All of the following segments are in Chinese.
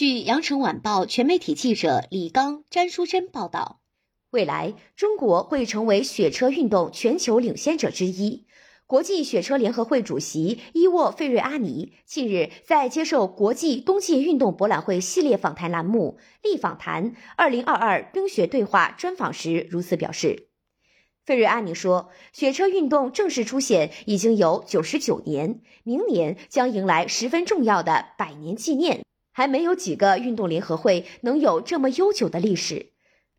据羊城晚报全媒体记者李刚、詹淑珍报道，未来中国会成为雪车运动全球领先者之一。国际雪车联合会主席伊沃·费瑞阿尼近日在接受国际冬季运动博览会系列访谈栏目“力访谈二零二二冰雪对话”专访时如此表示。费瑞阿尼说：“雪车运动正式出现已经有九十九年，明年将迎来十分重要的百年纪念。”还没有几个运动联合会能有这么悠久的历史，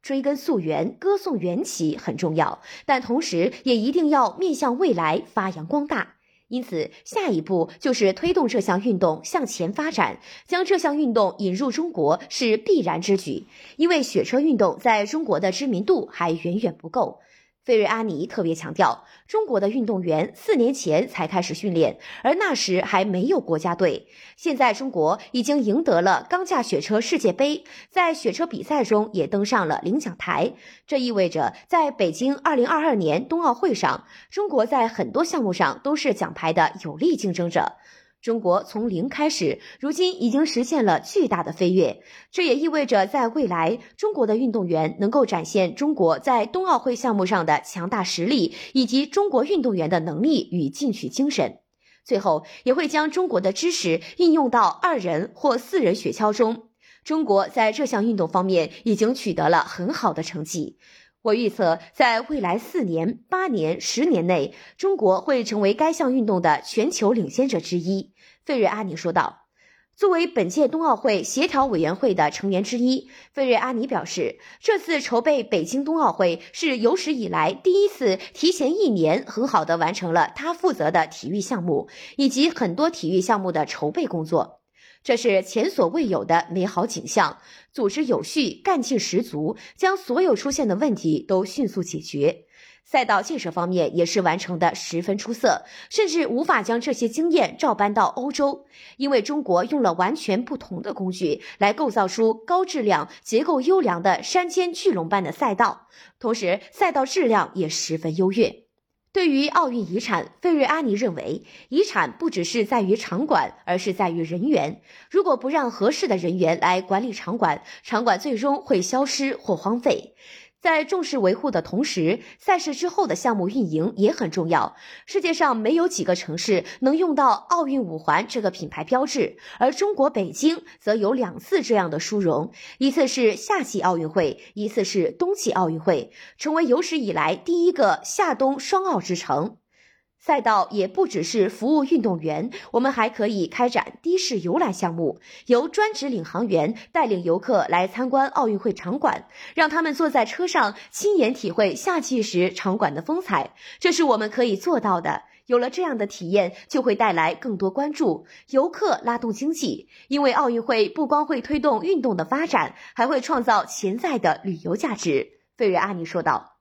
追根溯源、歌颂缘起很重要，但同时也一定要面向未来发扬光大。因此，下一步就是推动这项运动向前发展，将这项运动引入中国是必然之举，因为雪车运动在中国的知名度还远远不够。费瑞阿尼特别强调，中国的运动员四年前才开始训练，而那时还没有国家队。现在中国已经赢得了钢架雪车世界杯，在雪车比赛中也登上了领奖台。这意味着，在北京二零二二年冬奥会上，中国在很多项目上都是奖牌的有力竞争者。中国从零开始，如今已经实现了巨大的飞跃。这也意味着，在未来，中国的运动员能够展现中国在冬奥会项目上的强大实力，以及中国运动员的能力与进取精神。最后，也会将中国的知识应用到二人或四人雪橇中。中国在这项运动方面已经取得了很好的成绩。我预测，在未来四年、八年、十年内，中国会成为该项运动的全球领先者之一。费瑞阿尼说道。作为本届冬奥会协调委员会的成员之一，费瑞阿尼表示，这次筹备北京冬奥会是有史以来第一次提前一年很好的完成了他负责的体育项目以及很多体育项目的筹备工作。这是前所未有的美好景象，组织有序，干劲十足，将所有出现的问题都迅速解决。赛道建设方面也是完成的十分出色，甚至无法将这些经验照搬到欧洲，因为中国用了完全不同的工具来构造出高质量、结构优良的山间巨龙般的赛道，同时赛道质量也十分优越。对于奥运遗产，费瑞阿尼认为，遗产不只是在于场馆，而是在于人员。如果不让合适的人员来管理场馆，场馆最终会消失或荒废。在重视维护的同时，赛事之后的项目运营也很重要。世界上没有几个城市能用到奥运五环这个品牌标志，而中国北京则有两次这样的殊荣：一次是夏季奥运会，一次是冬季奥运会，成为有史以来第一个夏冬双奥之城。赛道也不只是服务运动员，我们还可以开展的士游览项目，由专职领航员带领游客来参观奥运会场馆，让他们坐在车上亲眼体会夏季时场馆的风采。这是我们可以做到的。有了这样的体验，就会带来更多关注，游客拉动经济。因为奥运会不光会推动运动的发展，还会创造潜在的旅游价值。费瑞阿尼说道。